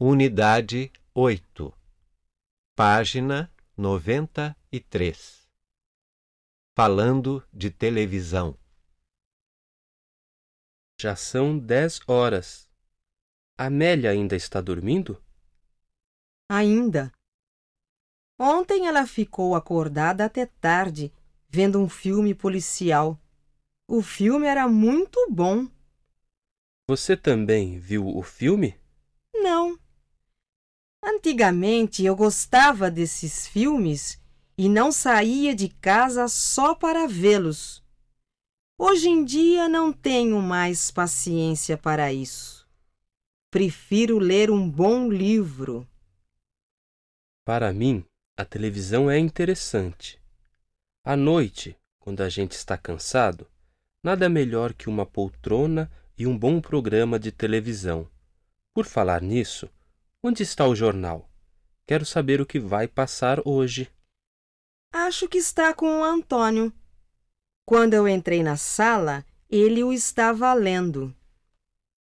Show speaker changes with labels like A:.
A: Unidade 8, página 93. Falando de televisão.
B: Já são dez horas. Amélia ainda está dormindo?
C: Ainda. Ontem ela ficou acordada até tarde, vendo um filme policial. O filme era muito bom.
B: Você também viu o filme?
C: Não. Antigamente eu gostava desses filmes e não saía de casa só para vê-los. Hoje em dia não tenho mais paciência para isso. Prefiro ler um bom livro.
B: Para mim, a televisão é interessante. À noite, quando a gente está cansado, nada melhor que uma poltrona e um bom programa de televisão. Por falar nisso, onde está o jornal? Quero saber o que vai passar hoje.
C: Acho que está com o Antônio. Quando eu entrei na sala, ele o estava lendo.